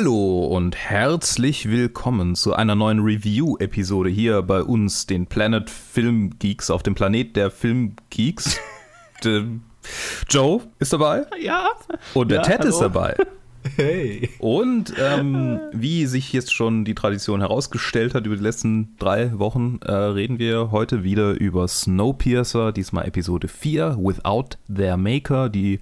Hallo und herzlich willkommen zu einer neuen Review-Episode hier bei uns, den Planet Film Geeks, auf dem Planet der Film Geeks. Joe ist dabei. Ja. Und der ja, Ted hallo. ist dabei. Hey. Und ähm, wie sich jetzt schon die Tradition herausgestellt hat über die letzten drei Wochen, äh, reden wir heute wieder über Snowpiercer, diesmal Episode 4, Without Their Maker. Die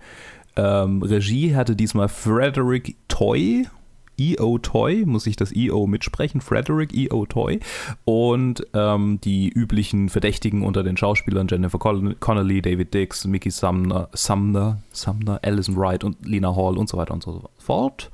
ähm, Regie hatte diesmal Frederick Toy. E.O. Toy, muss ich das E.O. mitsprechen? Frederick E.O. Toy. Und ähm, die üblichen Verdächtigen unter den Schauspielern Jennifer Con Connelly, David Dix, Mickey Sumner, Sumner, Sumner, Alison Wright und Lena Hall und so weiter und so fort.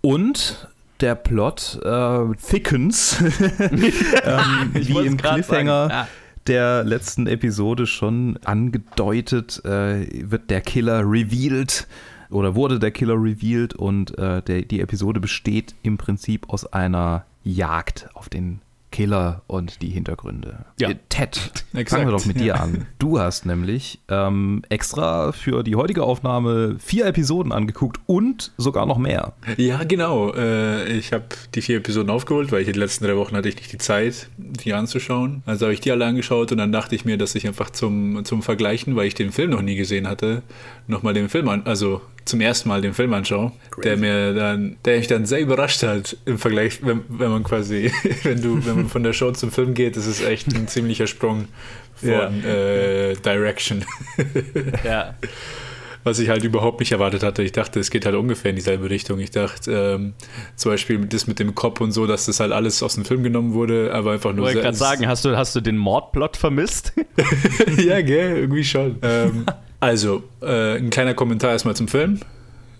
Und der Plot äh, thickens, ähm, wie im Cliffhanger. Ja. der letzten Episode schon angedeutet, äh, wird der Killer revealed oder wurde der Killer revealed und äh, der, die Episode besteht im Prinzip aus einer Jagd auf den Killer und die Hintergründe. Ja. Äh, Ted, Exakt, fangen wir doch mit dir ja. an. Du hast nämlich ähm, extra für die heutige Aufnahme vier Episoden angeguckt und sogar noch mehr. Ja, genau. Äh, ich habe die vier Episoden aufgeholt, weil ich die letzten drei Wochen hatte ich nicht die Zeit, die anzuschauen. Also habe ich die alle angeschaut und dann dachte ich mir, dass ich einfach zum, zum Vergleichen, weil ich den Film noch nie gesehen hatte, nochmal den Film an, also zum ersten Mal den Film anschaue, der mir dann, der mich dann sehr überrascht hat im Vergleich, wenn, wenn man quasi, wenn du, wenn man von der Show zum Film geht, das ist echt ein ziemlicher Sprung von Ja. äh, Direction. Ja. was ich halt überhaupt nicht erwartet hatte. Ich dachte, es geht halt ungefähr in dieselbe Richtung. Ich dachte, ähm, zum Beispiel das mit dem Kopf und so, dass das halt alles aus dem Film genommen wurde, aber einfach Ich nur wollte sehr- gerade sagen, hast du, hast du den Mordplot vermisst? ja, gell, irgendwie schon. Ähm, also, äh, ein kleiner Kommentar erstmal zum Film,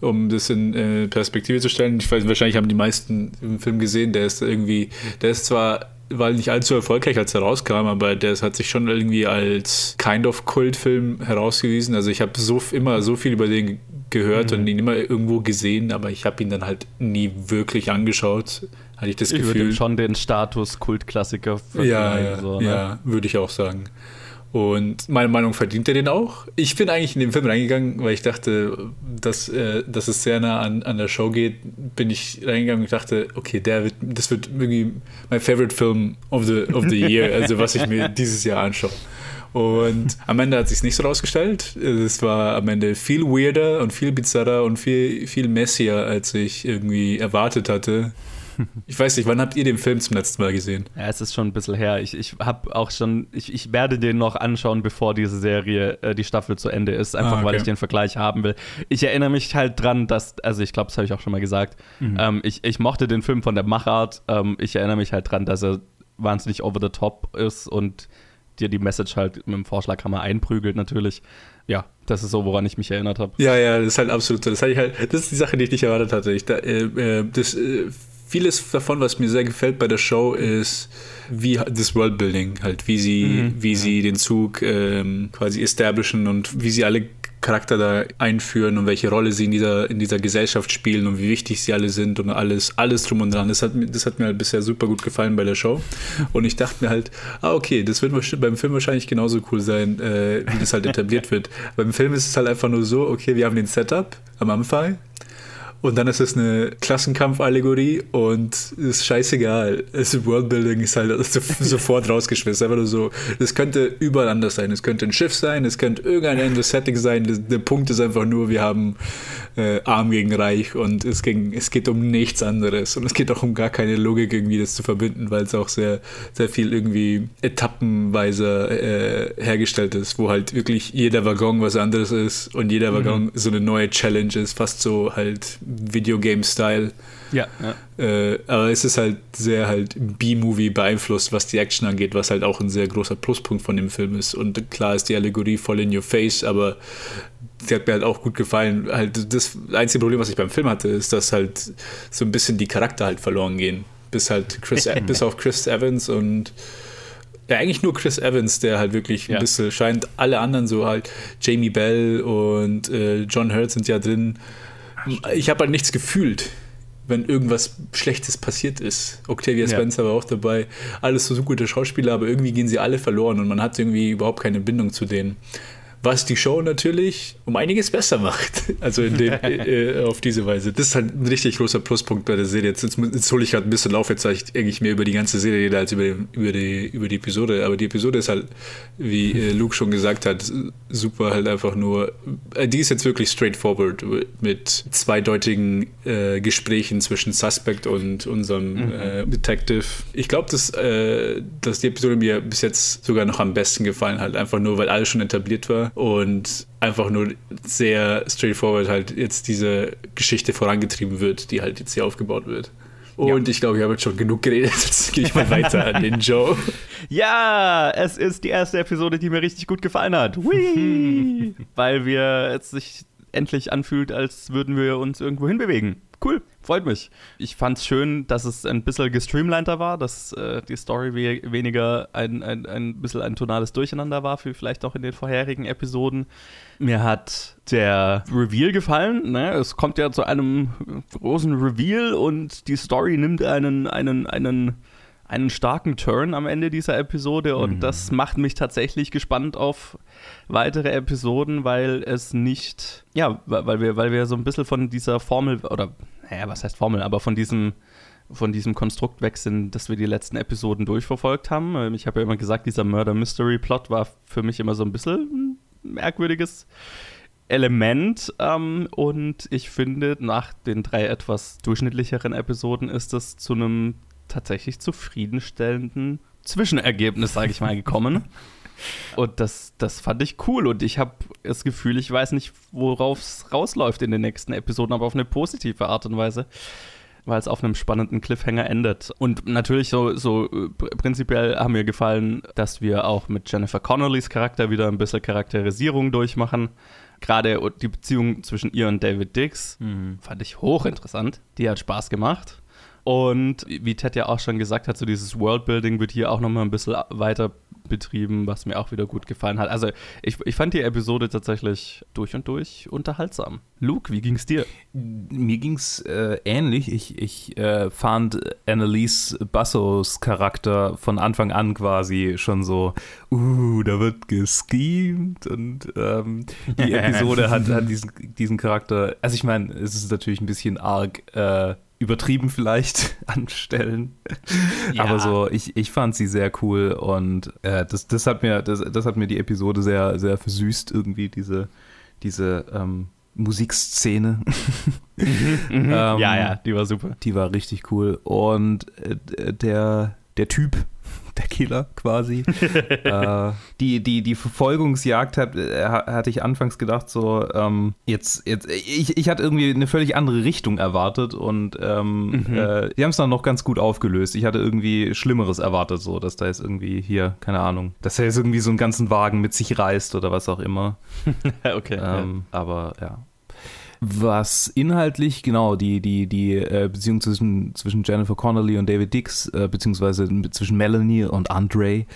um das in äh, Perspektive zu stellen. Ich weiß, wahrscheinlich haben die meisten den Film gesehen. Der ist irgendwie, der ist zwar war nicht allzu erfolgreich, als er rauskam, aber der hat sich schon irgendwie als kind of Kultfilm herausgewiesen. Also ich habe so immer so viel über den gehört und ihn immer irgendwo gesehen, aber ich habe ihn dann halt nie wirklich angeschaut. Hatte ich das Ich würde Gefühl. ihm schon den Status Kultklassiker Ja, verleihen. ja, so, ne? ja würde ich auch sagen. Und meine Meinung verdient er den auch. Ich bin eigentlich in den Film reingegangen, weil ich dachte, dass, äh, dass es sehr nah an, an der Show geht. Bin ich reingegangen und dachte, okay, der wird, das wird irgendwie mein favorite Film of the, of the year, also was ich mir dieses Jahr anschaue. Und am Ende hat sich nicht so rausgestellt. Es war am Ende viel weirder und viel bizarrer und viel, viel messier, als ich irgendwie erwartet hatte. Ich weiß nicht, wann habt ihr den Film zum letzten Mal gesehen? Ja, es ist schon ein bisschen her. Ich, ich habe auch schon, ich, ich werde den noch anschauen, bevor diese Serie, äh, die Staffel zu Ende ist, einfach Ah, okay. weil ich den Vergleich haben will. Ich erinnere mich halt dran, dass, also ich glaube, das habe ich auch schon mal gesagt, Mhm. ähm, ich, ich mochte den Film von der Machart. Ähm, ich erinnere mich halt dran, dass er wahnsinnig over the top ist und dir die Message halt mit dem Vorschlaghammer einprügelt natürlich. Ja, das ist so, woran ich mich erinnert habe. Ja, ja, das ist halt absolut so. Das, halt, das ist die Sache, die ich nicht erwartet hatte. Ich, da, äh, äh, das, äh, vieles davon, was mir sehr gefällt bei der Show, ist wie das Worldbuilding, halt, wie sie, wie sie den Zug ähm, quasi establishen und wie sie alle Charakter da einführen und welche Rolle sie in dieser, in dieser Gesellschaft spielen und wie wichtig sie alle sind und alles, alles drum und dran. Das hat, mir- das hat mir halt bisher super gut gefallen bei der Show. Und ich dachte mir halt, ah, okay, das wird beim Film wahrscheinlich genauso cool sein, äh, wie das halt etabliert wird. Beim Film ist es halt einfach nur so, okay, wir haben den Setup am Anfang. Und dann ist es eine Klassenkampf-Allegorie und es ist scheißegal. Das Worldbuilding ist halt so- sofort rausgeschmissen. Einfach nur so, es könnte überall anders sein. Es könnte ein Schiff sein, es könnte irgendein anderes Setting sein. Das- Der Punkt ist einfach nur, wir haben äh, Arm gegen Reich und es, ging, es geht um nichts anderes. Und es geht auch um gar keine Logik, irgendwie das zu verbinden, weil es auch sehr, sehr viel irgendwie etappenweise äh, hergestellt ist, wo halt wirklich jeder Waggon was anderes ist und jeder Waggon so eine neue Challenge ist, fast so halt Videogame-Style. Ja, ja. Äh, aber es ist halt sehr halt B-Movie beeinflusst, was die Action angeht, was halt auch ein sehr großer Pluspunkt von dem Film ist. Und klar ist die Allegorie voll in your face, aber die hat mir halt auch gut gefallen. Halt das einzige Problem, was ich beim Film hatte, ist, dass halt so ein bisschen die Charakter halt verloren gehen. Bis halt Chris, bis auf Chris Evans und ja, eigentlich nur Chris Evans, der halt wirklich ein Ja. bisschen scheint. Alle anderen so halt, Jamie Bell und äh, John Hurt sind ja drin. Ich habe halt nichts gefühlt, wenn irgendwas Schlechtes passiert ist. Octavia Ja. Spencer war auch dabei. Alles so, so gute Schauspieler, aber irgendwie gehen sie alle verloren und man hat irgendwie überhaupt keine Bindung zu denen. Was die Show natürlich um einiges besser macht. Also in dem, äh, auf diese Weise. Das ist halt ein richtig großer Pluspunkt bei der Serie. Jetzt, jetzt, jetzt hole ich gerade ein bisschen auf, jetzt zeige ich eigentlich mehr über die ganze Serie rede als über, über, die, über die Episode. Aber die Episode ist halt, wie äh, Luke schon gesagt hat, super halt einfach nur. Äh, die ist jetzt wirklich straightforward mit zweideutigen äh, Gesprächen zwischen Suspect und unserem mhm. Äh, Detective. Ich glaube, dass, äh, dass die Episode mir bis jetzt sogar noch am besten gefallen hat. Einfach nur, weil alles schon etabliert war und einfach nur sehr straightforward halt jetzt diese Geschichte vorangetrieben wird, die halt jetzt hier aufgebaut wird. Und ja. ich glaube, ich habe jetzt schon genug geredet. Jetzt gehe ich mal weiter an den Joe. Ja, es ist die erste Episode, die mir richtig gut gefallen hat. Whee! Weil wir es sich endlich anfühlt, als würden wir uns irgendwo hinbewegen. Cool, freut mich. Ich fand es schön, dass es ein bisschen gestreamliner war, dass äh, die Story we weniger ein, ein, ein bisschen ein tonales Durcheinander war, wie vielleicht auch in den vorherigen Episoden. Mir hat der Reveal gefallen. Ne? Es kommt ja zu einem großen Reveal und die Story nimmt einen, einen, einen einen starken Turn am Ende dieser Episode und mhm. das macht mich tatsächlich gespannt auf weitere Episoden, weil es nicht, ja, weil wir, weil wir so ein bisschen von dieser Formel oder, naja, was heißt Formel, aber von diesem von diesem Konstrukt weg sind, das wir die letzten Episoden durchverfolgt haben. Ähm, ich habe ja immer gesagt, dieser Murder Mystery Plot war für mich immer so ein bisschen ein merkwürdiges Element. Ähm, und ich finde, nach den drei etwas durchschnittlicheren Episoden ist es zu einem tatsächlich zufriedenstellenden Zwischenergebnis, sage ich mal, gekommen. Und das, das fand ich cool. Und ich habe das Gefühl, ich weiß nicht, worauf es rausläuft in den nächsten Episoden, aber auf eine positive Art und Weise, weil es auf einem spannenden Cliffhanger endet. Und natürlich so, so prinzipiell haben mir gefallen, dass wir auch mit Jennifer Connellys Charakter wieder ein bisschen Charakterisierung durchmachen. Gerade die Beziehung zwischen ihr und David Dix mhm. fand ich hochinteressant. Die hat Spaß gemacht. Und wie Ted ja auch schon gesagt hat, so dieses Worldbuilding wird hier auch nochmal ein bisschen weiter betrieben, was mir auch wieder gut gefallen hat. Also ich, ich fand die Episode tatsächlich durch und durch unterhaltsam. Luke, wie ging's dir? Mir ging's äh, ähnlich. Ich, ich äh, fand Annalise Bassos Charakter von Anfang an quasi schon so, uh, da wird geschemt und ähm, die Episode hat, hat diesen, diesen Charakter, also ich meine, es ist natürlich ein bisschen arg äh, übertrieben vielleicht anstellen. Ja. Aber so, ich, ich fand sie sehr cool und äh, das, das, hat mir, das, das hat mir die Episode sehr, sehr versüßt, irgendwie, diese, diese ähm, Musikszene. Mhm, mhm. ähm, ja, ja, die war super. Die war richtig cool. Und äh, der, der Typ, der Killer quasi. äh, die, die, die Verfolgungsjagd hat, äh, hatte ich anfangs gedacht, so, ähm, jetzt, jetzt, ich, ich hatte irgendwie eine völlig andere Richtung erwartet und ähm, mhm. äh, die haben es dann noch ganz gut aufgelöst. Ich hatte irgendwie Schlimmeres erwartet, so, dass da jetzt irgendwie hier, keine Ahnung, dass er jetzt irgendwie so einen ganzen Wagen mit sich reißt oder was auch immer. okay. Ähm, ja. Aber ja, was inhaltlich, genau, die, die, die äh, Beziehung zwischen, zwischen Jennifer Connelly und David Dix, äh, beziehungsweise zwischen Melanie und Andre,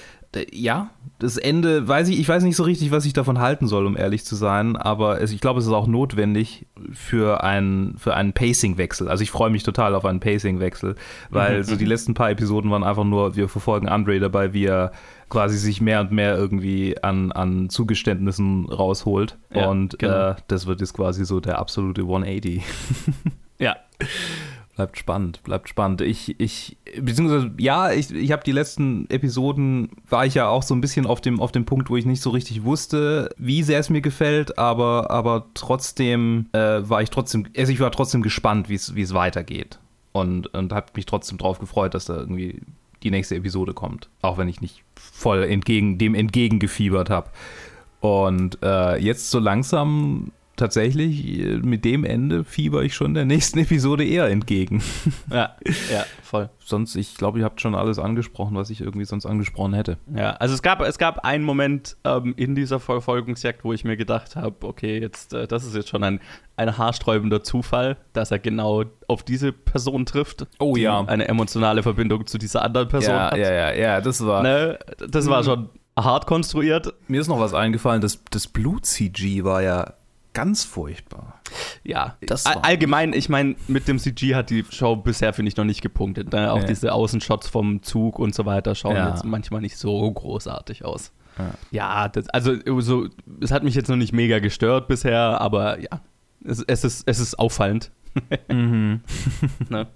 ja, das Ende, weiß ich, ich weiß nicht so richtig, was ich davon halten soll, um ehrlich zu sein, aber es, ich glaube, es ist auch notwendig für, ein, für einen Pacing-Wechsel. Also ich freue mich total auf einen Pacing-Wechsel, weil mhm. so die letzten paar Episoden waren einfach nur, wir verfolgen Andre dabei, wie er quasi sich mehr und mehr irgendwie an, an Zugeständnissen rausholt. Ja, und genau. äh, das wird jetzt quasi so der absolute 180. ja. Bleibt spannend, bleibt spannend. Ich, ich, beziehungsweise, ja, ich, ich habe die letzten Episoden, war ich ja auch so ein bisschen auf dem, auf dem Punkt, wo ich nicht so richtig wusste, wie sehr es mir gefällt, aber, aber trotzdem äh, war ich trotzdem, also ich war trotzdem gespannt, wie es weitergeht. Und, und habe mich trotzdem drauf gefreut, dass da irgendwie die nächste Episode kommt. Auch wenn ich nicht voll entgegen, dem entgegengefiebert habe. Und äh, jetzt so langsam tatsächlich äh, mit dem Ende fieber ich schon der nächsten Episode eher entgegen. Ja, ja, voll. Sonst, ich glaube, ihr habt schon alles angesprochen, was ich irgendwie sonst angesprochen hätte. Ja, also es gab, es gab einen Moment ähm, in dieser Verfolgungsjagd, wo ich mir gedacht habe, okay, jetzt, äh, das ist jetzt schon ein, ein haarsträubender Zufall, dass er genau auf diese Person trifft. Oh ja. Eine emotionale Verbindung zu dieser anderen Person ja, hat. Ja, ja, ja, das war. Ne, das war schon hart konstruiert. Mir ist noch was eingefallen, das, das Blut-CG war ja ganz furchtbar. Ja, das allgemein, ich meine, mit dem CG hat die Show bisher, finde ich, noch nicht gepunktet. Ne? Auch nee. diese Außenshots vom Zug und so weiter schauen ja. jetzt manchmal nicht so großartig aus. Ja, das, also so, es hat mich jetzt noch nicht mega gestört bisher, aber ja, es, es ist, es ist auffallend. Mhm. ne?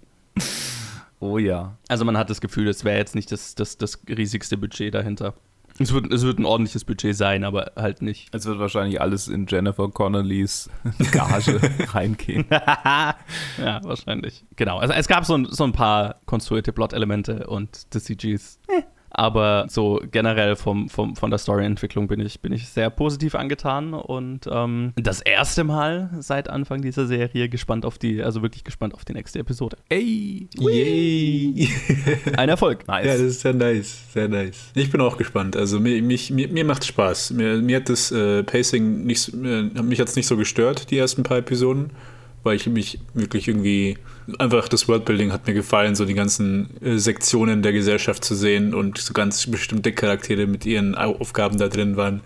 Oh ja. Also man hat das Gefühl, es wäre jetzt nicht das, das, das riesigste Budget dahinter. Es wird, es wird ein ordentliches Budget sein, aber halt nicht. Es wird wahrscheinlich alles in Jennifer Connellys Gage reingehen. ja, wahrscheinlich. Genau. Also es gab so ein, so ein paar konstruierte Plot-Elemente und die CGs. Eh. Aber so generell vom, vom, von der Storyentwicklung bin ich, bin ich sehr positiv angetan und ähm, das erste Mal seit Anfang dieser Serie gespannt auf die, also wirklich gespannt auf die nächste Episode. Ey! Yay! Ein Erfolg. Nice. Ja, das ist sehr nice, sehr nice. Ich bin auch gespannt. Also mir, mich, mir, mir macht Spaß. Mir, mir hat das äh, Pacing nicht, äh, mich hat es nicht so gestört, die ersten paar Episoden, weil ich mich wirklich irgendwie einfach das Worldbuilding hat mir gefallen, so die ganzen äh, Sektionen der Gesellschaft zu sehen und so ganz bestimmte Charaktere mit ihren Aufgaben da drin waren.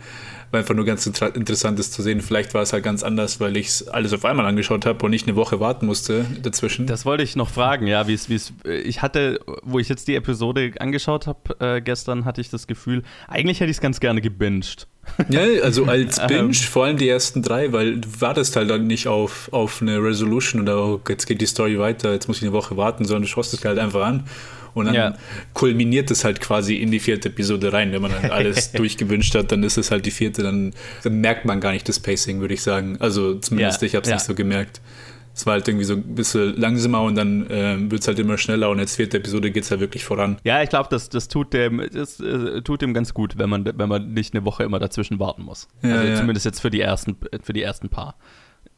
War einfach nur ganz inter interessant, das zu sehen. Vielleicht war es halt ganz anders, weil ich es alles auf einmal angeschaut habe und nicht eine Woche warten musste dazwischen. Das wollte ich noch fragen, ja, wie es, wie es, ich hatte, wo ich jetzt die Episode angeschaut habe äh, gestern, hatte ich das Gefühl, eigentlich hätte ich es ganz gerne gebinged. Ja, also als Ähm. Binge, vor allem die ersten drei, weil du wartest halt dann nicht auf, auf eine Resolution oder oh, jetzt geht die Story weiter, jetzt muss ich eine Woche warten, sondern du schaust es halt einfach an. Und dann Ja. kulminiert es halt quasi in die vierte Episode rein. Wenn man halt alles durchgewünscht hat, dann ist es halt die vierte, dann, dann merkt man gar nicht das Pacing, würde ich sagen. Also zumindest Ja, ich habe es ja. nicht so gemerkt. Es war halt irgendwie so ein bisschen langsamer und dann äh, wird es halt immer schneller und als vierte Episode geht es halt wirklich voran. Ja, ich glaube, das, das, tut dem, das äh, tut dem ganz gut, wenn man, wenn man nicht eine Woche immer dazwischen warten muss. Ja, also ja. zumindest jetzt für die ersten, für die ersten paar.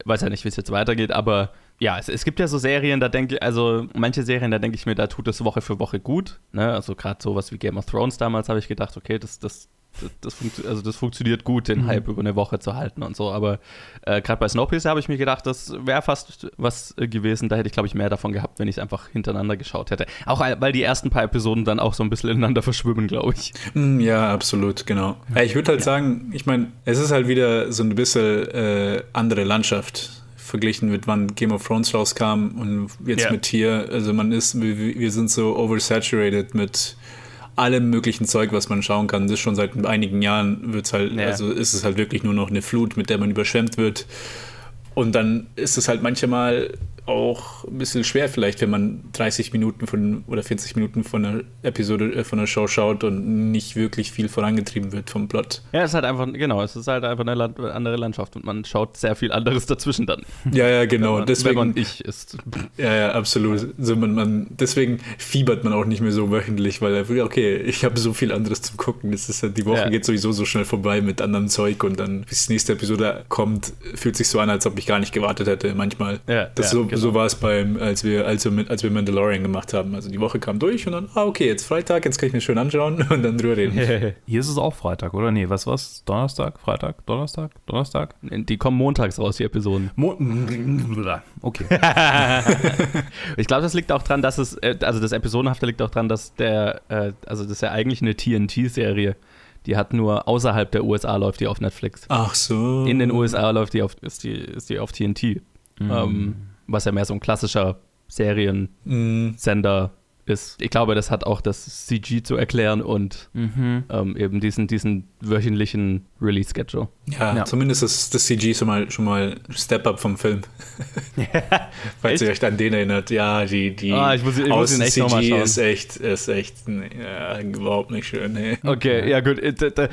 Weiß ja nicht, wie es jetzt weitergeht, aber ja, es, es gibt ja so Serien, da denke ich, also manche Serien, da denke ich mir, da tut es Woche für Woche gut. Ne? Also gerade sowas wie Game of Thrones damals habe ich gedacht, okay, das, das, das, das, funkt, also das funktioniert gut, den Hype über eine Woche zu halten und so. Aber äh, gerade bei Snowpiercer habe ich mir gedacht, das wäre fast was äh, gewesen. Da hätte ich, glaube ich, mehr davon gehabt, wenn ich es einfach hintereinander geschaut hätte. Auch äh, weil die ersten paar Episoden dann auch so ein bisschen ineinander verschwimmen, glaube ich. Mm, Ja, absolut, genau. Ja, ich würde halt sagen, ich meine, es ist halt wieder so ein bisschen äh, andere Landschaft verglichen mit wann Game of Thrones rauskam und jetzt Ja. mit hier. Also man ist, wir, wir sind so oversaturated mit allem möglichen Zeug, was man schauen kann. Das ist schon seit einigen Jahren wird's halt, Ja. also ist es halt wirklich nur noch eine Flut, mit der man überschwemmt wird. Und dann ist es halt manchmal auch ein bisschen schwer, vielleicht, wenn man 30 Minuten von oder 40 Minuten von einer Episode, äh, von einer Show schaut und nicht wirklich viel vorangetrieben wird vom Plot. Ja, es ist halt einfach, genau, es ist halt einfach eine Land andere Landschaft und man schaut sehr viel anderes dazwischen dann. Ja, ja, genau. wenn man, deswegen, wenn man ich ist. ja, ja, absolut. Also man, man, deswegen fiebert man auch nicht mehr so wöchentlich, weil er okay, ich habe so viel anderes zum Gucken. Das ist halt, die Woche Ja. geht sowieso so schnell vorbei mit anderem Zeug und dann, bis die nächste Episode kommt, fühlt sich so an, als ob ich gar nicht gewartet hätte, manchmal. Ja, Das ja, so, genau. So war es beim, als wir, als wir, mit, als wir Mandalorian gemacht haben. Also die Woche kam durch und dann, ah, okay, jetzt Freitag, jetzt kann ich mir schön anschauen und dann drüber reden. Hier ist es auch Freitag, oder? Nee, was war's? Donnerstag? Freitag? Donnerstag? Donnerstag? Die kommen montags raus, die Episoden. Mo okay. Ich glaube, das liegt auch dran, dass es, äh, also das Episodenhafte liegt auch dran, dass der, äh, also das ist ja eigentlich eine TNT-Serie. Die hat nur außerhalb der USA läuft die auf Netflix. Ach so. In den USA läuft die auf, ist die, ist die auf TNT. Ähm, was ja mehr so ein klassischer Seriensender ist. Ich glaube, das hat auch das CG zu erklären und Mhm. ähm, eben diesen, diesen wöchentlichen Release-Schedule. ja, Ja. zumindest ist das CG schon mal, schon mal Step-Up vom Film. Falls ihr euch an den erinnert. Ja, die, die Ah, ich muss- ich muss ihn echt CG ist echt, ist echt nee, ja, überhaupt nicht schön. Nee. Okay, ja gut. Äh, Da, da,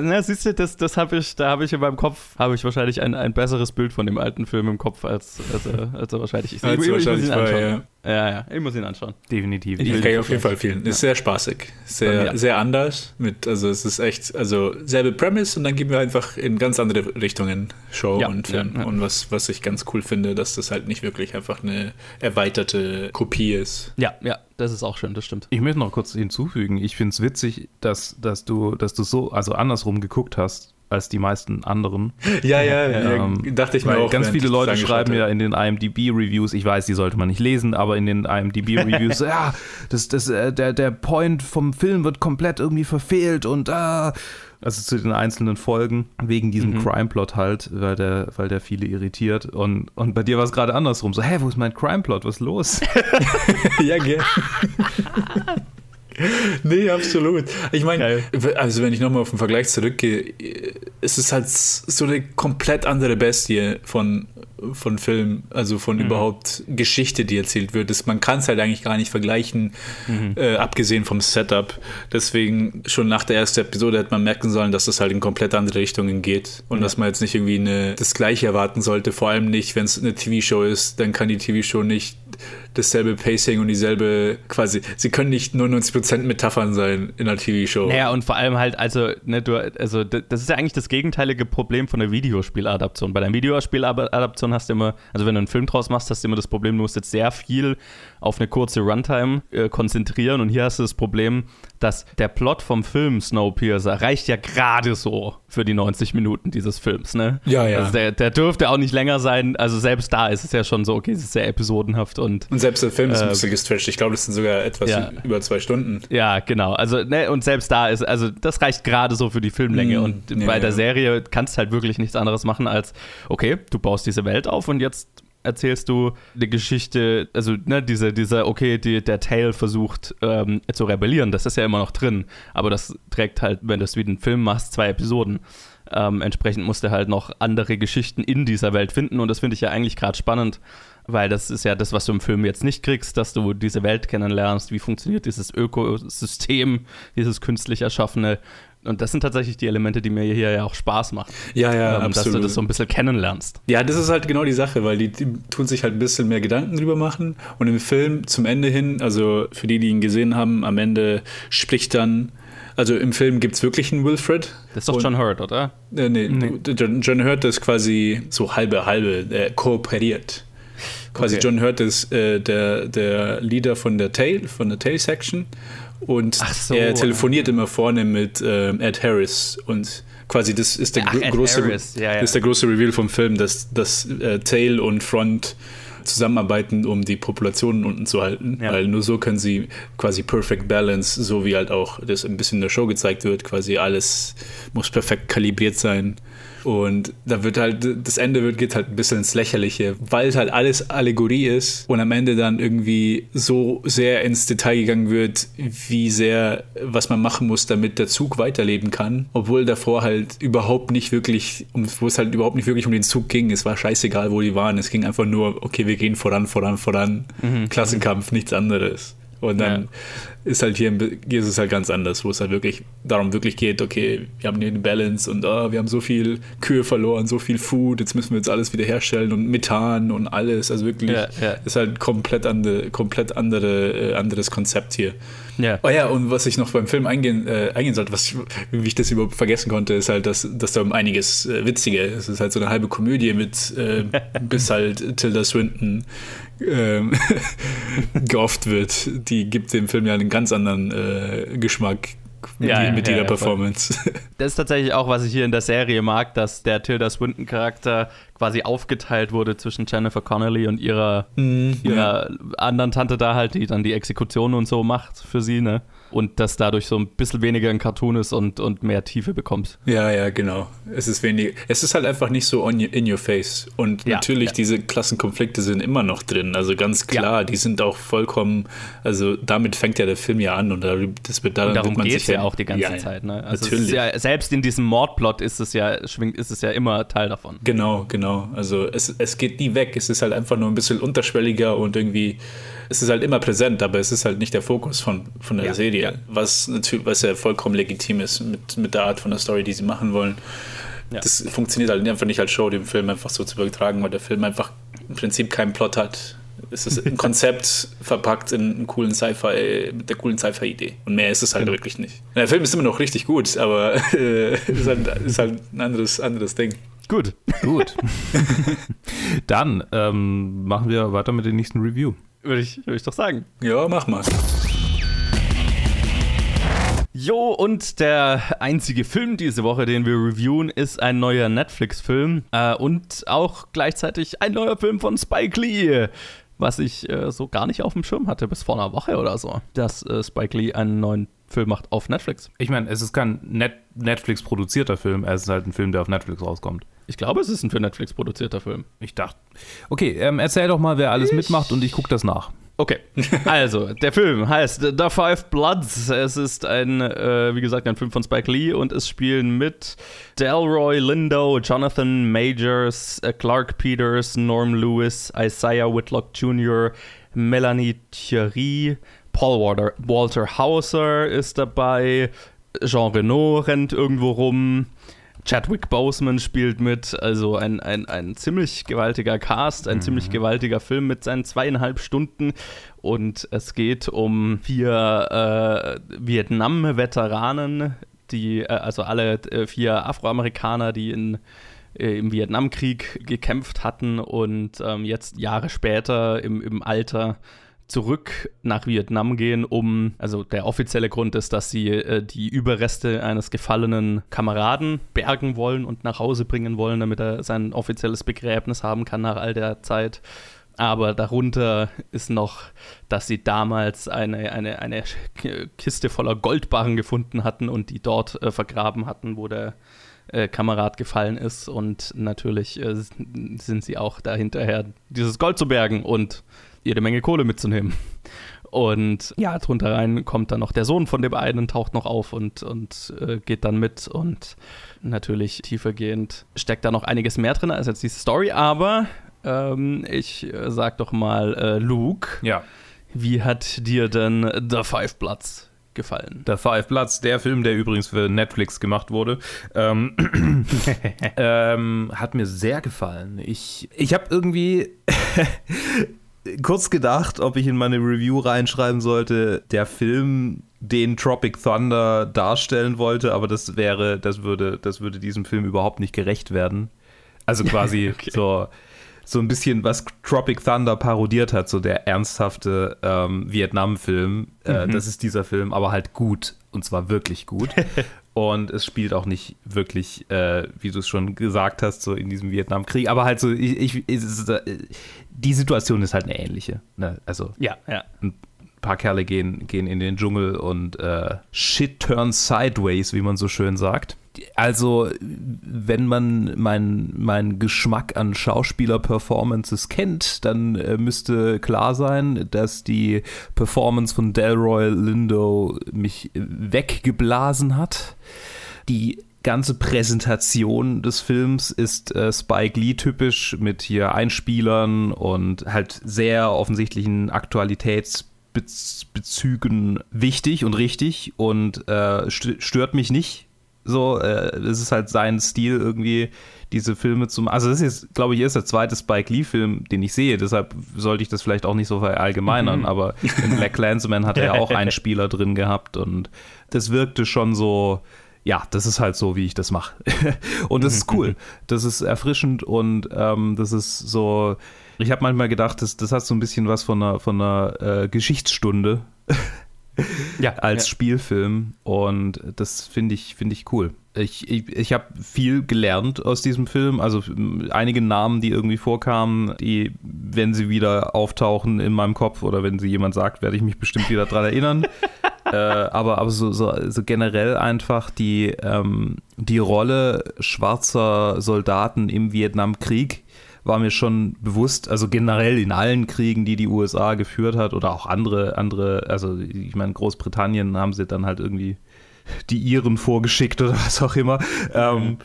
na, siehst du, das, das habe ich, da habe ich in meinem Kopf, habe ich wahrscheinlich ein, ein besseres Bild von dem alten Film im Kopf, als, als, er, als er wahrscheinlich ist. Als ich, ich muss wahrscheinlich ihn war, ja. Ja, ja, ich muss ihn anschauen. Definitiv. Ich will kann die auf jeden Fall empfehlen. Ist sehr spaßig. Sehr, Ja. sehr anders. Mit, also es ist echt, also selbe Premise und dann gehen wir einfach in ganz andere Richtungen Show Ja, und Film. ja, ja. Und was, was ich ganz cool finde, dass das halt nicht wirklich einfach eine erweiterte Kopie ist. Ja, ja, das ist auch schön, das stimmt. Ich möchte noch kurz hinzufügen, ich finde es witzig, dass, dass du, dass du so, also andersrum geguckt hast als die meisten anderen. Ja, ja, ja Ähm, dachte ich mir auch. ganz viele Leute schreiben ja in den IMDb-Reviews, ich weiß, die sollte man nicht lesen, aber in den IMDb-Reviews, ja, das, das, äh, der, der Point vom Film wird komplett irgendwie verfehlt und ah, also zu den einzelnen Folgen, wegen diesem Mhm. Crime-Plot halt, weil der, weil der viele irritiert. Und, und bei dir war es gerade andersrum. So, hä, wo ist mein Crime-Plot? Was ist los? ja, gell. nee, absolut. Ich meine, also wenn ich nochmal auf den Vergleich zurückgehe, es ist halt so eine komplett andere Bestie von, von Film, also von mhm. überhaupt Geschichte, die erzählt wird. Das, man kann es halt eigentlich gar nicht vergleichen, mhm. äh, abgesehen vom Setup. Deswegen schon nach der ersten Episode hätte man merken sollen, dass das halt in komplett andere Richtungen geht und ja. dass man jetzt nicht irgendwie eine, das Gleiche erwarten sollte. Vor allem nicht, wenn es eine TV-Show ist, dann kann die TV-Show nicht dasselbe Pacing und dieselbe quasi. Sie können nicht 99% Metaphern sein in einer TV-Show. Naja, und vor allem halt, also, ne, du, also, das ist ja eigentlich das gegenteilige Problem von der Videospieladaption. Bei der Videospieladaption hast du immer, also wenn du einen Film draus machst, hast du immer das Problem, du musst jetzt sehr viel auf eine kurze Runtime äh, konzentrieren und hier hast du das Problem, dass der Plot vom Film Snowpiercer reicht ja gerade so für die 90 Minuten dieses Films, ne? Ja, ja. Also der, der dürfte auch nicht länger sein, also selbst da ist es ja schon so, okay, es ist sehr episodenhaft und und selbst der Film ist ein äh, bisschen gestretched. Ich glaube, das sind sogar etwas ja. über zwei Stunden. Ja, genau. Also, ne, und selbst da ist, also das reicht gerade so für die Filmlänge. Mm, und ja, bei der Serie kannst du halt wirklich nichts anderes machen als, okay, du baust diese Welt auf und jetzt erzählst du eine Geschichte, also ne, diese, dieser, okay, die, der Tale versucht ähm, zu rebellieren, das ist ja immer noch drin, aber das trägt halt, wenn du es wie einen Film machst, zwei Episoden. Ähm, entsprechend musst du halt noch andere Geschichten in dieser Welt finden und das finde ich ja eigentlich gerade spannend, weil das ist ja das, was du im Film jetzt nicht kriegst, dass du diese Welt kennenlernst, wie funktioniert dieses Ökosystem, dieses künstlich erschaffene. Und das sind tatsächlich die Elemente, die mir hier ja auch Spaß machen. Ja, ja, ähm, Dass du das so ein bisschen kennenlernst. Ja, das ist halt genau die Sache, weil die, die, tun sich halt ein bisschen mehr Gedanken drüber machen. Und im Film zum Ende hin, also für die, die ihn gesehen haben, am Ende spricht dann also im Film gibt es wirklich einen Wilfred. Das ist doch John Hurt, oder? Äh, nee, nee. John, John Hurt ist quasi so halbe halbe, der kooperiert. Quasi okay. John Hurt ist äh, der, der Leader von der Tail, von der Tail Section. Und so. er telefoniert immer vorne mit äh, Ed Harris und quasi das ist der, Ach, große, ja, ja. ist der große Reveal vom Film, dass, dass äh, Tail und Front zusammenarbeiten, um die Populationen unten zu halten, ja. weil nur so können sie quasi Perfect Balance, so wie halt auch das ein bisschen in der Show gezeigt wird, quasi alles muss perfekt kalibriert sein und da wird halt, das Ende wird, geht halt ein bisschen ins Lächerliche, weil es halt alles Allegorie ist und am Ende dann irgendwie so sehr ins Detail gegangen wird, wie sehr, was man machen muss, damit der Zug weiterleben kann. Obwohl davor halt überhaupt nicht wirklich, wo es halt überhaupt nicht wirklich um den Zug ging. Es war scheißegal, wo die waren. Es ging einfach nur, okay, wir gehen voran, voran, voran. Mhm. Klassenkampf, nichts anderes. Und dann ja. Ist halt hier, hier ist es halt ganz anders, wo es halt wirklich darum wirklich geht, okay, wir haben hier eine Balance und oh, wir haben so viel Kühe verloren, so viel Food, jetzt müssen wir jetzt alles wieder herstellen und Methan und alles. Also wirklich ja, ja. ist halt komplett, andere, komplett andere, äh, anderes Konzept hier. Ja. Oh ja, und was ich noch beim Film eingehen, äh, eingehen sollte, was ich, wie ich das überhaupt vergessen konnte, ist halt, dass, dass da um einiges äh, witziger ist. Es ist halt so eine halbe Komödie mit äh, bis halt Tilda Swinton ähm, geoft wird. Die gibt dem Film ja einen ganz anderen äh, Geschmack mit, ja, mit ja, ihrer ja, Performance. Das ist tatsächlich auch, was ich hier in der Serie mag, dass der Tilda Swinton-Charakter quasi aufgeteilt wurde zwischen Jennifer Connelly und ihrer, mhm, ihrer anderen Tante da halt, die dann die Exekution und so macht für sie, ne? Und das dadurch so ein bisschen weniger ein Cartoon ist und, und mehr Tiefe bekommst. Ja, ja, genau. Es ist weniger, es ist halt einfach nicht so on, in your face. Und ja, natürlich, ja. diese Klassenkonflikte sind immer noch drin. Also ganz klar, ja. die sind auch vollkommen, also damit fängt ja der Film ja an und das wird dann. Und darum geht es ja auch die ganze Zeit, ne? Also natürlich. Ja, selbst in diesem Mordplot ist es ja, schwingt, ist es ja immer Teil davon. Genau, genau. Also es, es geht nie weg. Es ist halt einfach nur ein bisschen unterschwelliger und irgendwie es ist halt immer präsent, aber es ist halt nicht der Fokus von, von der ja, Serie, ja. Was, natürlich, was ja vollkommen legitim ist mit, mit der Art von der Story, die sie machen wollen. Ja. Das funktioniert halt einfach nicht als Show, den Film einfach so zu übertragen, weil der Film einfach im Prinzip keinen Plot hat. Es ist ein Konzept verpackt in einen coolen Sci-Fi, mit der coolen Sci-Fi-Idee. Und mehr ist es halt genau. wirklich nicht. Der Film ist immer noch richtig gut, aber äh, ist, halt, ist halt ein anderes, anderes Ding. Gut. Gut. Dann ähm, machen wir weiter mit dem nächsten Review. Würde ich, würd ich doch sagen. Ja, mach mal. Jo, und der einzige Film diese Woche, den wir reviewen, ist ein neuer Netflix-Film äh, und auch gleichzeitig ein neuer Film von Spike Lee, was ich äh, so gar nicht auf dem Schirm hatte bis vor einer Woche oder so, dass äh, Spike Lee einen neuen Film macht auf Netflix. Ich meine, es ist kein Net Netflix-produzierter Film, es ist halt ein Film, der auf Netflix rauskommt. Ich glaube, es ist ein für Netflix produzierter Film. Ich dachte. Okay, ähm, erzähl doch mal, wer alles ich mitmacht und ich gucke das nach. Okay, also der Film heißt The Five Bloods. Es ist ein, äh, wie gesagt, ein Film von Spike Lee und es spielen mit Delroy Lindo, Jonathan Majors, äh, Clark Peters, Norm Lewis, Isaiah Whitlock Jr., Melanie Thierry, Paul Walter, Walter Hauser ist dabei, Jean Renault rennt irgendwo rum. Chadwick Boseman spielt mit, also ein, ein, ein ziemlich gewaltiger Cast, ein mhm. ziemlich gewaltiger Film mit seinen zweieinhalb Stunden. Und es geht um vier äh, Vietnam-Veteranen, die, äh, also alle äh, vier Afroamerikaner, die in, äh, im Vietnamkrieg gekämpft hatten und ähm, jetzt Jahre später im, im Alter zurück nach Vietnam gehen, um, also der offizielle Grund ist, dass sie äh, die Überreste eines gefallenen Kameraden bergen wollen und nach Hause bringen wollen, damit er sein offizielles Begräbnis haben kann nach all der Zeit. Aber darunter ist noch, dass sie damals eine, eine, eine Kiste voller Goldbarren gefunden hatten und die dort äh, vergraben hatten, wo der äh, Kamerad gefallen ist. Und natürlich äh, sind sie auch dahinterher, dieses Gold zu bergen und jede Menge Kohle mitzunehmen. Und ja, drunter rein kommt dann noch der Sohn von dem einen, taucht noch auf und, und äh, geht dann mit. Und natürlich tiefergehend steckt da noch einiges mehr drin als jetzt diese Story. Aber ähm, ich äh, sag doch mal, äh, Luke, ja. wie hat dir denn The Five Bloods gefallen? The Five Bloods, der Film, der übrigens für Netflix gemacht wurde, ähm, ähm, hat mir sehr gefallen. Ich, ich habe irgendwie kurz gedacht, ob ich in meine Review reinschreiben sollte, der Film, den Tropic Thunder darstellen wollte, aber das wäre, das würde, das würde diesem Film überhaupt nicht gerecht werden. Also quasi okay. so, so ein bisschen, was Tropic Thunder parodiert hat, so der ernsthafte ähm, Vietnam-Film. Äh, mhm. Das ist dieser Film, aber halt gut. Und zwar wirklich gut. Und es spielt auch nicht wirklich, äh, wie du es schon gesagt hast, so in diesem Vietnamkrieg. Aber halt so, ich, ich, die Situation ist halt eine ähnliche. Ne? Also, ja, ja. Ein paar Kerle gehen, gehen in den Dschungel und äh, shit turns sideways, wie man so schön sagt. Also, wenn man meinen mein Geschmack an Schauspieler-Performances kennt, dann äh, müsste klar sein, dass die Performance von Delroy Lindo mich weggeblasen hat. Die ganze Präsentation des Films ist äh, Spike Lee typisch mit hier Einspielern und halt sehr offensichtlichen Aktualitätsbezügen wichtig und richtig und äh, stört mich nicht so, äh, es ist halt sein Stil, irgendwie diese Filme zu machen. Also, das ist jetzt, glaube ich, erst der zweite Spike Lee-Film, den ich sehe. Deshalb sollte ich das vielleicht auch nicht so verallgemeinern. Mhm. Aber in Black Clansman hat er ja auch einen Spieler drin gehabt und das wirkte schon so. Ja, das ist halt so, wie ich das mache. und das ist cool. Das ist erfrischend und ähm, das ist so. Ich habe manchmal gedacht, das, das hat so ein bisschen was von einer, von einer äh, Geschichtsstunde. ja, als ja. Spielfilm und das finde ich, find ich cool. Ich, ich, ich habe viel gelernt aus diesem Film, also einige Namen, die irgendwie vorkamen, die, wenn sie wieder auftauchen in meinem Kopf oder wenn sie jemand sagt, werde ich mich bestimmt wieder daran erinnern. äh, aber aber so, so, so, generell einfach die, ähm, die Rolle schwarzer Soldaten im Vietnamkrieg war mir schon bewusst, also generell in allen Kriegen, die die USA geführt hat oder auch andere, andere, also ich meine, Großbritannien haben sie dann halt irgendwie die Iren vorgeschickt oder was auch immer. Ähm,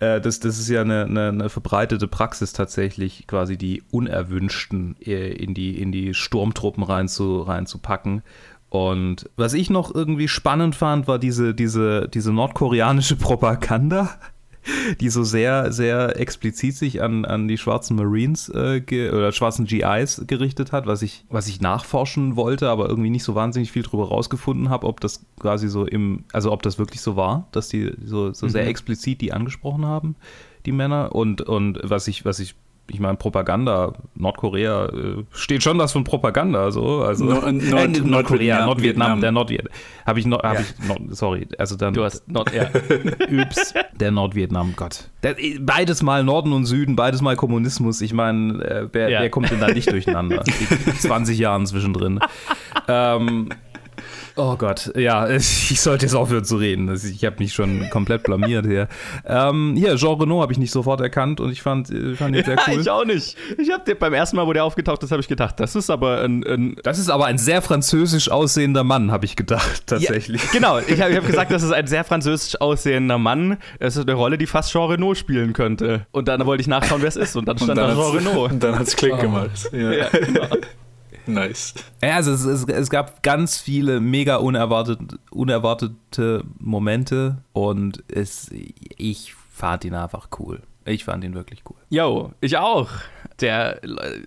äh, das, das ist ja eine, eine, eine, verbreitete Praxis tatsächlich, quasi die Unerwünschten äh, in die, in die Sturmtruppen rein zu, reinzupacken. Und was ich noch irgendwie spannend fand, war diese, diese, diese nordkoreanische Propaganda die so sehr, sehr explizit sich an, an die schwarzen Marines äh, oder schwarzen GIs gerichtet hat, was ich, was ich nachforschen wollte, aber irgendwie nicht so wahnsinnig viel drüber rausgefunden habe, ob das quasi so im, also ob das wirklich so war, dass die so, so mhm. sehr explizit die angesprochen haben, die Männer. Und, und was ich, was ich ich meine, Propaganda, Nordkorea, äh, steht schon was von Propaganda, so. Also, Nord, äh, Nord, äh, Nordkorea, Nordvietnam, der Nordvietnam. Habe ich noch, hab ja. ich noch, sorry, also dann. Du hast Nord, ja. Übs, der Nordvietnam, Gott. Der, beides mal Norden und Süden, beides mal Kommunismus. Ich meine, äh, wer, ja. wer, kommt denn da nicht durcheinander? 20 Jahren zwischendrin. ähm, Oh Gott, ja, ich sollte jetzt aufhören zu reden. Ich habe mich schon komplett blamiert hier. Ähm, hier, Jean Renault habe ich nicht sofort erkannt und ich fand, äh, fand ihn sehr cool. Ja, ich auch nicht. Ich habe beim ersten Mal, wo der aufgetaucht ist, habe ich gedacht, das ist aber ein, ein, Das ist aber ein sehr französisch aussehender Mann, habe ich gedacht, tatsächlich. Ja, genau, ich habe hab gesagt, das ist ein sehr französisch aussehender Mann. Es ist eine Rolle, die fast Jean Renault spielen könnte. Und dann wollte ich nachschauen, wer es ist. Und dann stand und dann da Jean Renault. Und dann hat es Klick oh. gemacht. Ja, ja genau. Nice. Ja, also es, es, es, gab ganz viele mega unerwartet, unerwartete Momente und es, ich fand ihn einfach cool. Ich fand ihn wirklich cool. Jo, ich auch. Der,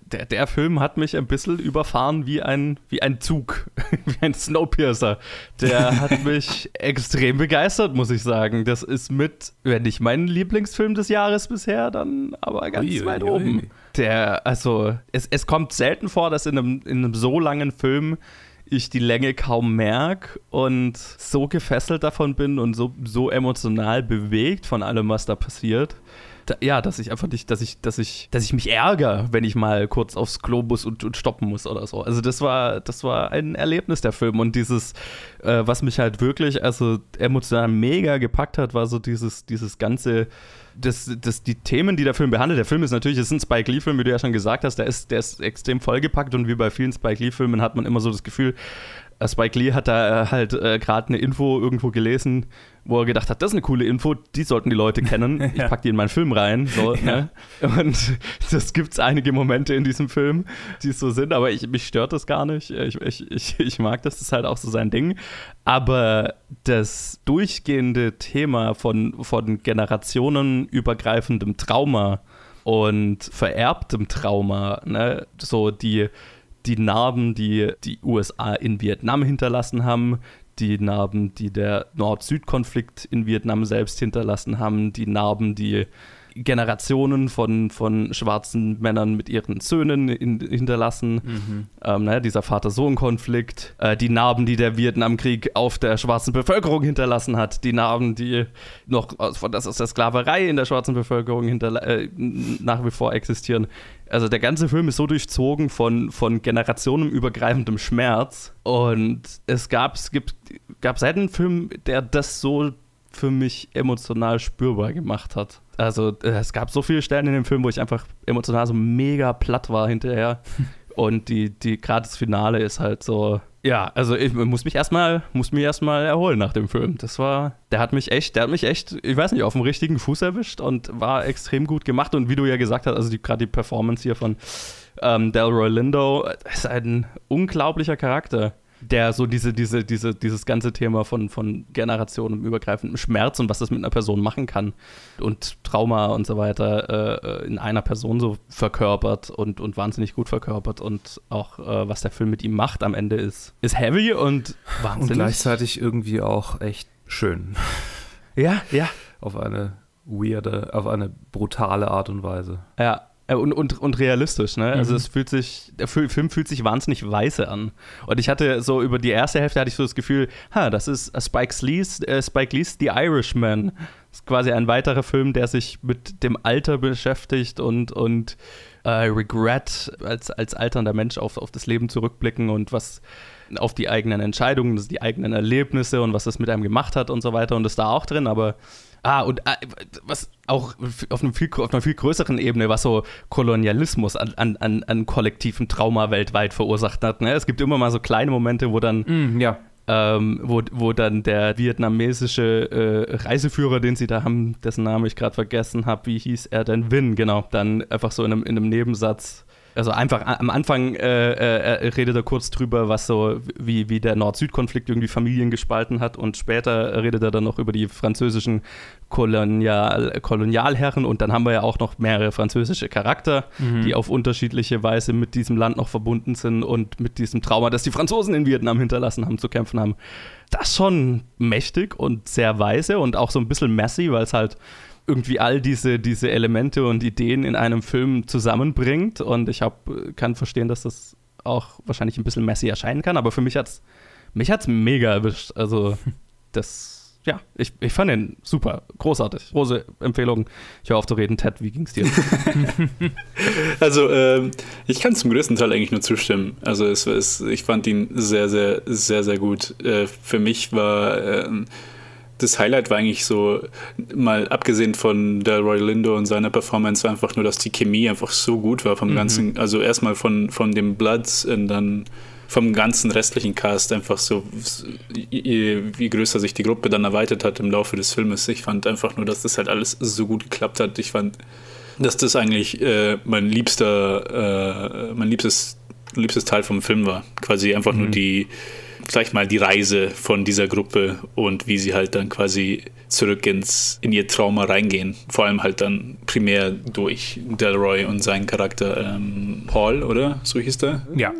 der, der Film hat mich ein bisschen überfahren wie ein, wie ein Zug, wie ein Snowpiercer. Der hat mich extrem begeistert, muss ich sagen. Das ist mit, wenn nicht mein Lieblingsfilm des Jahres bisher, dann aber ganz ui, weit ui, oben. Ui. Der, also, es, es kommt selten vor, dass in einem, in einem so langen Film ich die Länge kaum merke und so gefesselt davon bin und so, so emotional bewegt von allem, was da passiert da, ja, dass ich einfach nicht, dass ich, dass ich, dass ich mich ärgere, wenn ich mal kurz aufs Globus und, und stoppen muss oder so. Also das war, das war ein Erlebnis der Film und dieses, äh, was mich halt wirklich, also emotional mega gepackt hat, war so dieses, dieses ganze das, das, die Themen, die der Film behandelt, der Film ist natürlich, es ist ein Spike Lee-Film, wie du ja schon gesagt hast, der ist, der ist extrem vollgepackt und wie bei vielen Spike Lee-Filmen hat man immer so das Gefühl, Spike Lee hat da äh, halt äh, gerade eine Info irgendwo gelesen, wo er gedacht hat, das ist eine coole Info, die sollten die Leute kennen. ja. Ich packe die in meinen Film rein. So, ja. ne? Und das gibt es einige Momente in diesem Film, die so sind, aber ich, mich stört das gar nicht. Ich, ich, ich, ich mag das, das ist halt auch so sein Ding. Aber das durchgehende Thema von, von generationenübergreifendem Trauma und vererbtem Trauma, ne? so die die Narben, die die USA in Vietnam hinterlassen haben, die Narben, die der Nord-Süd-Konflikt in Vietnam selbst hinterlassen haben, die Narben, die Generationen von, von schwarzen Männern mit ihren Söhnen in, hinterlassen. Mhm. Ähm, naja, dieser Vater-Sohn-Konflikt, äh, die Narben, die der Vietnamkrieg auf der schwarzen Bevölkerung hinterlassen hat, die Narben, die noch aus, von, das aus der Sklaverei in der schwarzen Bevölkerung äh, nach wie vor existieren. Also der ganze Film ist so durchzogen von, von generationenübergreifendem Schmerz. Und es gab, es gibt, gab selten einen Film, der das so für mich emotional spürbar gemacht hat. Also äh, es gab so viele Stellen in dem Film, wo ich einfach emotional so mega platt war hinterher. Und die, die gerade das Finale ist halt so. Ja, also ich muss mich erstmal, muss mich erstmal erholen nach dem Film. Das war, der hat mich echt, der hat mich echt, ich weiß nicht, auf dem richtigen Fuß erwischt und war extrem gut gemacht. Und wie du ja gesagt hast, also die, gerade die Performance hier von ähm, Delroy Lindo ist ein unglaublicher Charakter der so diese, diese, diese, dieses ganze Thema von, von generationenübergreifendem Schmerz und was das mit einer Person machen kann und Trauma und so weiter äh, in einer Person so verkörpert und, und wahnsinnig gut verkörpert und auch äh, was der Film mit ihm macht am Ende ist, ist heavy und wahnsinnig. Und gleichzeitig irgendwie auch echt schön. Ja, ja. Auf eine weirde, auf eine brutale Art und Weise. Ja, und, und, und realistisch, ne? Also mhm. Also es fühlt sich, der Film fühlt sich wahnsinnig weiße an. Und ich hatte so über die erste Hälfte hatte ich so das Gefühl, ha, das ist Spike Lee's, äh, Spike Lee's The Irishman. Das ist quasi ein weiterer Film, der sich mit dem Alter beschäftigt und, und äh, Regret als, als alternder Mensch auf, auf das Leben zurückblicken und was auf die eigenen Entscheidungen, die eigenen Erlebnisse und was das mit einem gemacht hat und so weiter. Und ist da auch drin, aber Ah, und äh, was auch auf, einem viel, auf einer viel größeren Ebene, was so Kolonialismus an, an, an kollektiven Trauma weltweit verursacht hat. Ne? Es gibt immer mal so kleine Momente, wo dann mm, ja. Ähm, wo, wo dann der vietnamesische äh, Reiseführer, den sie da haben, dessen Namen ich gerade vergessen habe, wie hieß er denn? Win, genau, dann einfach so in einem, in einem Nebensatz also einfach am Anfang äh, äh, redet er kurz drüber, was so, wie, wie der Nord-Süd-Konflikt irgendwie Familien gespalten hat und später redet er dann noch über die französischen Kolonial, Kolonialherren und dann haben wir ja auch noch mehrere französische Charakter, mhm. die auf unterschiedliche Weise mit diesem Land noch verbunden sind und mit diesem Trauma, das die Franzosen in Vietnam hinterlassen haben, zu kämpfen haben. Das schon mächtig und sehr weise und auch so ein bisschen messy, weil es halt irgendwie all diese, diese Elemente und Ideen in einem Film zusammenbringt. Und ich hab, kann verstehen, dass das auch wahrscheinlich ein bisschen messy erscheinen kann, aber für mich hat es mich hat's mega erwischt. Also, das ja, ich, ich fand den super, großartig. Große Empfehlung. Ich höre auf zu reden. Ted, wie ging's dir? also, ähm, ich kann zum größten Teil eigentlich nur zustimmen. Also, es, es, ich fand ihn sehr, sehr, sehr, sehr gut. Äh, für mich war. Äh, das Highlight war eigentlich so, mal abgesehen von der Roy Lindo und seiner Performance, war einfach nur, dass die Chemie einfach so gut war vom mhm. ganzen, also erstmal von, von dem Bloods und dann vom ganzen restlichen Cast einfach so, wie größer sich die Gruppe dann erweitert hat im Laufe des Filmes. Ich fand einfach nur, dass das halt alles so gut geklappt hat. Ich fand, dass das eigentlich äh, mein liebster, äh, mein liebstes, liebstes Teil vom Film war. Quasi einfach mhm. nur die, gleich mal die Reise von dieser Gruppe und wie sie halt dann quasi zurück ins, in ihr Trauma reingehen. Vor allem halt dann primär durch Delroy und seinen Charakter ähm, Paul, oder? So hieß der? Ja.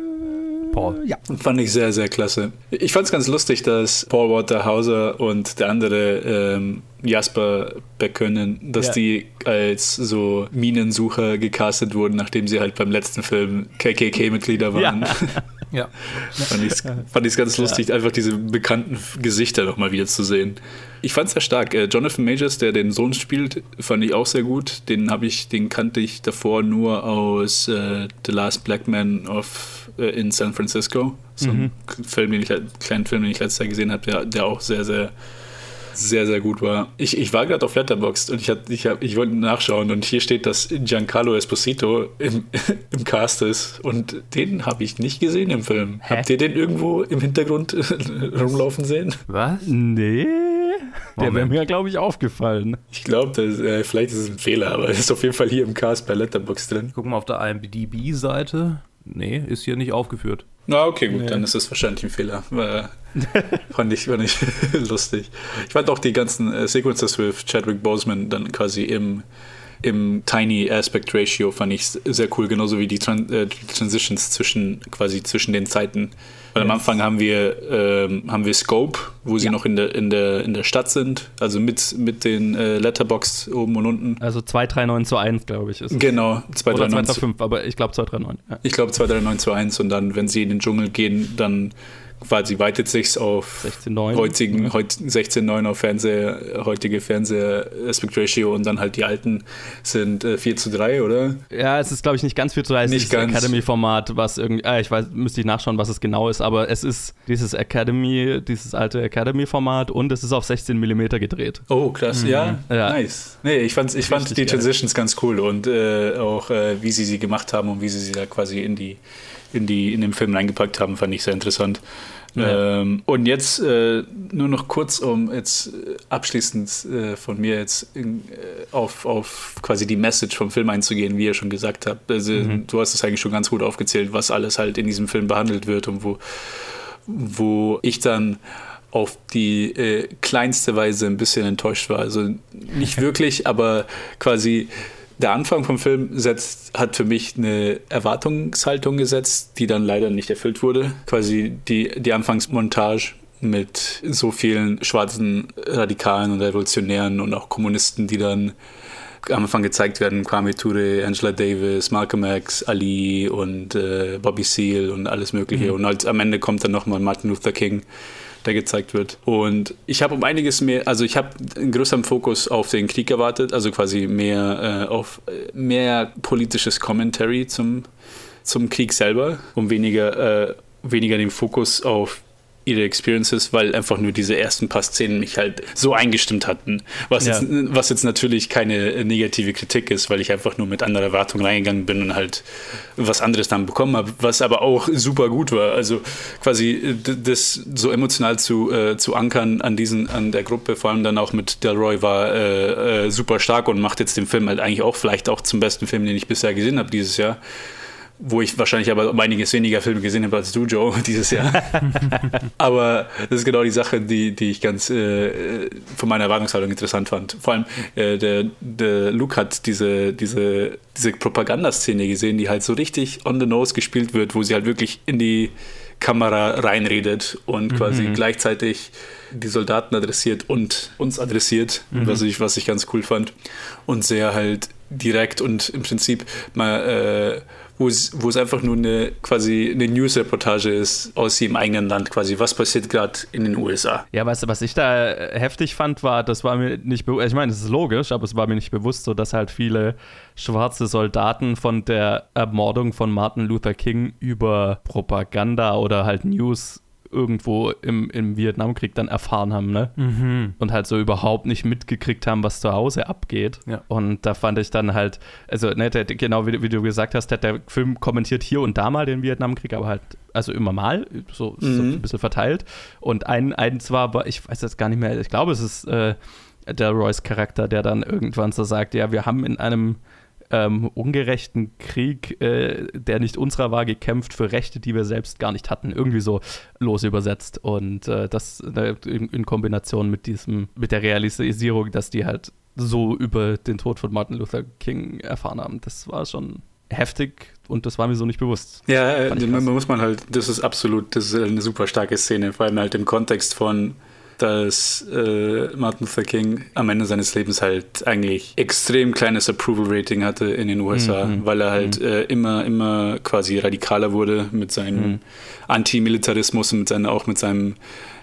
Paul. Ja. Fand ich sehr, sehr klasse. Ich fand es ganz lustig, dass Paul Waterhauser und der andere ähm, Jasper Bekönnen, dass ja. die als so Minensucher gecastet wurden, nachdem sie halt beim letzten Film KKK-Mitglieder waren. Ja. ja. fand ich es ganz lustig, ja. einfach diese bekannten Gesichter nochmal wieder zu sehen. Ich fand es sehr stark. Äh, Jonathan Majors, der den Sohn spielt, fand ich auch sehr gut. Den habe ich, den kannte ich davor nur aus äh, The Last Black Man of äh, in San Francisco. So mhm. ein Film, den ich, kleinen Film, den ich letztes Jahr gesehen habe, der, der auch sehr, sehr sehr, sehr gut war. Ich, ich war gerade auf Letterboxd und ich, hat, ich, hab, ich wollte nachschauen und hier steht, dass Giancarlo Esposito im, im Cast ist und den habe ich nicht gesehen im Film. Hä? Habt ihr den irgendwo im Hintergrund rumlaufen sehen? Was? Nee. Der wäre mir, glaube ich, aufgefallen. Ich glaube, äh, vielleicht ist es ein Fehler, aber er ist auf jeden Fall hier im Cast bei Letterboxd drin. Gucken wir auf der IMDb-Seite. Nee, ist hier nicht aufgeführt. Na, okay, gut, nee. dann ist das wahrscheinlich ein Fehler. fand ich, fand ich lustig. Ich fand auch die ganzen äh, Sequences with Chadwick Boseman dann quasi im, im Tiny Aspect Ratio fand ich sehr cool, genauso wie die, Tran äh, Transitions zwischen quasi zwischen den Zeiten. Weil am Anfang haben wir, ähm, haben wir Scope, wo sie ja. noch in der, in, der, in der Stadt sind, also mit, mit den äh, Letterbox oben und unten. Also 239 zu 1, glaube ich. Ist genau, 239 zu 5, aber ich glaube 239. Ja. Ich glaube 239 zu 1 und dann, wenn sie in den Dschungel gehen, dann quasi weitet sich auf 16.9 heutigen, heut, 16.9 auf Fernseher, heutige Fernseher Aspect Ratio und dann halt die alten sind äh, 4 zu 3, oder? Ja, es ist glaube ich nicht ganz 4 zu 3, es nicht ist das Academy-Format, was irgendwie, äh, ich weiß, müsste ich nachschauen, was es genau ist, aber es ist dieses Academy, dieses alte Academy-Format und es ist auf 16 mm gedreht. Oh, krass, mhm. ja? ja, nice. Nee, ich, fand's, ich fand die Transitions geil. ganz cool und äh, auch äh, wie sie sie gemacht haben und wie sie sie da quasi in die in, die, in den Film reingepackt haben, fand ich sehr interessant. Ja. Ähm, und jetzt äh, nur noch kurz, um jetzt äh, abschließend äh, von mir jetzt in, äh, auf, auf quasi die Message vom Film einzugehen, wie ihr schon gesagt habt. Also, mhm. Du hast es eigentlich schon ganz gut aufgezählt, was alles halt in diesem Film behandelt wird und wo, wo ich dann auf die äh, kleinste Weise ein bisschen enttäuscht war. Also nicht wirklich, aber quasi der Anfang vom Film setzt, hat für mich eine Erwartungshaltung gesetzt, die dann leider nicht erfüllt wurde. Quasi die, die Anfangsmontage mit so vielen schwarzen Radikalen und Revolutionären und auch Kommunisten, die dann am Anfang gezeigt werden, Kwame Ture, Angela Davis, Malcolm X, Ali und äh, Bobby Seale und alles mögliche. Mhm. Und als, am Ende kommt dann nochmal Martin Luther King der gezeigt wird. Und ich habe um einiges mehr, also ich habe einen größeren Fokus auf den Krieg erwartet, also quasi mehr äh, auf äh, mehr politisches Commentary zum, zum Krieg selber, um weniger, äh, weniger den Fokus auf ihre Experiences, weil einfach nur diese ersten paar Szenen mich halt so eingestimmt hatten. Was, ja. jetzt, was jetzt natürlich keine negative Kritik ist, weil ich einfach nur mit anderer Erwartung reingegangen bin und halt was anderes dann bekommen habe, was aber auch super gut war. Also quasi das so emotional zu, äh, zu ankern an diesen, an der Gruppe, vor allem dann auch mit Delroy war äh, äh, super stark und macht jetzt den Film halt eigentlich auch vielleicht auch zum besten Film, den ich bisher gesehen habe dieses Jahr wo ich wahrscheinlich aber um einiges weniger Filme gesehen habe als du, Joe, dieses Jahr. aber das ist genau die Sache, die, die ich ganz äh, von meiner Erwartungshaltung interessant fand. Vor allem, äh, der, der Luke hat diese, diese, diese Propagandaszene gesehen, die halt so richtig on the nose gespielt wird, wo sie halt wirklich in die Kamera reinredet und mhm. quasi gleichzeitig die Soldaten adressiert und uns adressiert, mhm. was, ich, was ich ganz cool fand. Und sehr halt direkt und im Prinzip mal äh, wo es, einfach nur eine quasi eine News-Reportage ist aus ihrem eigenen Land quasi. Was passiert gerade in den USA? Ja, weißt du, was ich da äh, heftig fand, war, das war mir nicht bewusst, ich meine, das ist logisch, aber es war mir nicht bewusst, so dass halt viele schwarze Soldaten von der Ermordung von Martin Luther King über Propaganda oder halt News irgendwo im, im Vietnamkrieg dann erfahren haben, ne? Mhm. Und halt so überhaupt nicht mitgekriegt haben, was zu Hause abgeht. Ja. Und da fand ich dann halt, also ne, der, genau wie, wie du gesagt hast, der, der Film kommentiert hier und da mal den Vietnamkrieg, aber halt, also immer mal, so, so Mhm. ein bisschen verteilt. Und ein, ein zwar, aber ich weiß jetzt gar nicht mehr, ich glaube, es ist äh, Delroys Charakter, der dann irgendwann so sagt, ja, wir haben in einem ähm, ungerechten Krieg, äh, der nicht unserer war, gekämpft für Rechte, die wir selbst gar nicht hatten. Irgendwie so los übersetzt. Und äh, das äh, in, in Kombination mit diesem, mit der Realisierung, dass die halt so über den Tod von Martin Luther King erfahren haben, das war schon heftig und das war mir so nicht bewusst. Ja, äh, man krass. muss man halt, das ist absolut, das ist eine super starke Szene, vor allem halt im Kontext von, dass äh, Martin Luther King am Ende seines Lebens halt eigentlich extrem kleines Approval-Rating hatte in den USA, Mhm. weil er halt äh, immer, immer quasi radikaler wurde mit seinem Mhm. Antimilitarismus und mit seinen, auch mit seinem,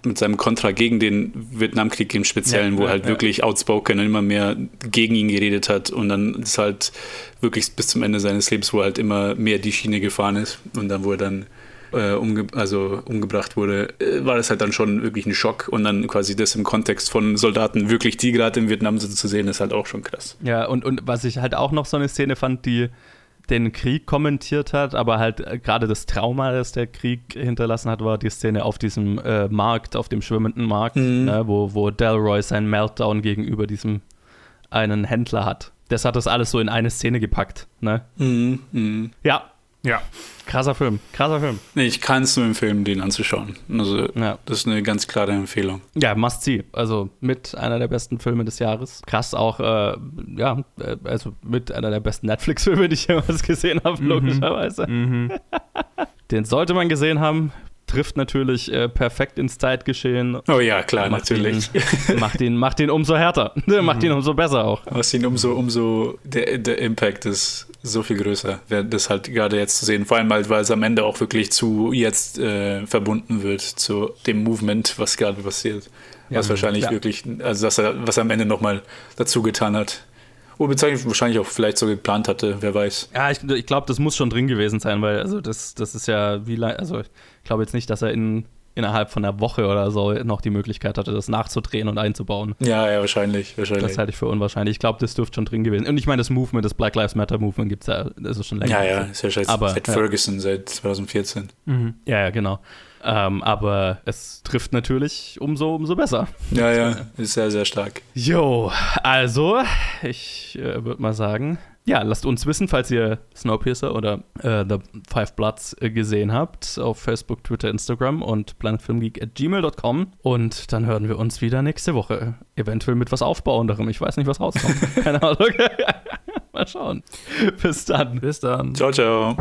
mit seinem Kontra gegen den Vietnamkrieg im Speziellen, Ja, wo ja, er halt ja. wirklich outspoken und immer mehr gegen ihn geredet hat und dann ist halt wirklich bis zum Ende seines Lebens, wo er halt immer mehr die Schiene gefahren ist und dann, wo er dann äh, umge also umgebracht wurde, äh, war das halt dann schon wirklich ein Schock und dann quasi das im Kontext von Soldaten wirklich, die gerade in Vietnam sind, zu sehen, ist halt auch schon krass. Ja, und, und was ich halt auch noch so eine Szene fand, die den Krieg kommentiert hat, aber halt äh, gerade das Trauma, das der Krieg hinterlassen hat, war die Szene auf diesem äh, Markt, auf dem schwimmenden Markt, Mhm. ne, wo, wo Delroy seinen Meltdown gegenüber diesem einen Händler hat. Das hat das alles so in eine Szene gepackt. Ne? Mhm. Mhm. Ja, Ja. krasser Film, krasser Film. Nee, ich kann es nur empfehlen, den anzuschauen. Also, Ja. das ist eine ganz klare Empfehlung. Ja, must see. Also mit einer der besten Filme des Jahres. Krass auch, äh, ja, äh, also mit einer der besten Netflix-Filme, die ich jemals gesehen habe, logischerweise. Mhm. Den sollte man gesehen haben. Trifft natürlich äh, perfekt ins Zeitgeschehen. Oh ja, klar, Macht natürlich. Ihn, macht, ihn, macht ihn umso härter. macht ihn umso besser auch. Was ihn umso, umso, der, der Impact ist so viel größer, das halt gerade jetzt zu sehen. Vor allem halt, weil es am Ende auch wirklich zu jetzt äh, verbunden wird, zu dem Movement, was gerade passiert. Was Ja. wahrscheinlich Ja. wirklich, also dass er, was er am Ende nochmal dazu getan hat. Oder beziehungsweise wahrscheinlich auch vielleicht so geplant hatte, wer weiß. Ja, ich, ich glaube, das muss schon drin gewesen sein, weil also das, das ist ja wie lange, also ich glaube jetzt nicht, dass er in, innerhalb von einer Woche oder so noch die Möglichkeit hatte, das nachzudrehen und einzubauen. Ja, ja, wahrscheinlich, wahrscheinlich. Das halte ich für unwahrscheinlich. Ich glaube, das dürfte schon drin gewesen. Und ich meine, das Movement, das Black Lives Matter Movement gibt es ja, das ist schon länger. ja, ja, ist ja seit, Aber, seit ja. Ferguson, seit 2014. Ja, ja, genau. Ähm, aber es trifft natürlich umso, umso besser. Ja, ja, ist sehr, sehr stark. Jo, also, ich äh, würde mal sagen, ja, lasst uns wissen, falls ihr Snowpiercer oder äh, The Five Bloods äh, gesehen habt, auf Facebook, Twitter, Instagram und planetfilmgeek at gmail.com. Und dann hören wir uns wieder nächste Woche. Eventuell mit was Aufbauenderem. Ich weiß nicht, was rauskommt. Keine Ahnung. mal schauen. Bis dann. Bis dann. Ciao, ciao.